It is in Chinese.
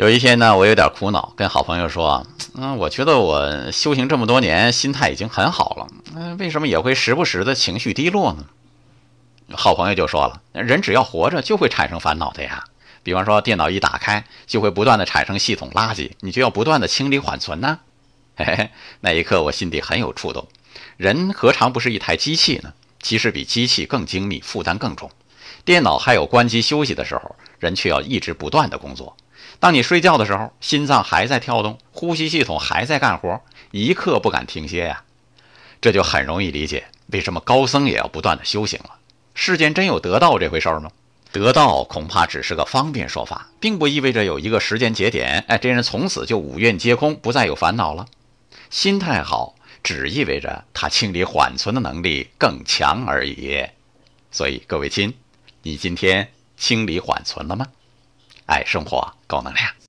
有一天呢，我有点苦恼，跟好朋友说：“嗯，我觉得我修行这么多年，心态已经很好了，嗯，为什么也会时不时的情绪低落呢？”好朋友就说了：“人只要活着，就会产生烦恼的呀。比方说，电脑一打开，就会不断的产生系统垃圾，你就要不断的清理缓存呢。”嘿嘿，那一刻我心底很有触动。人何尝不是一台机器呢？其实比机器更精密，负担更重。电脑还有关机休息的时候，人却要一直不断的工作。当你睡觉的时候，心脏还在跳动，呼吸系统还在干活，一刻不敢停歇呀。这就很容易理解为什么高僧也要不断的修行了。世间真有得道这回事吗？得道恐怕只是个方便说法，并不意味着有一个时间节点，哎，这人从此就五蕴皆空，不再有烦恼了。心态好，只意味着他清理缓存的能力更强而已。所以各位亲，你今天清理缓存了吗？爱生活，高能量。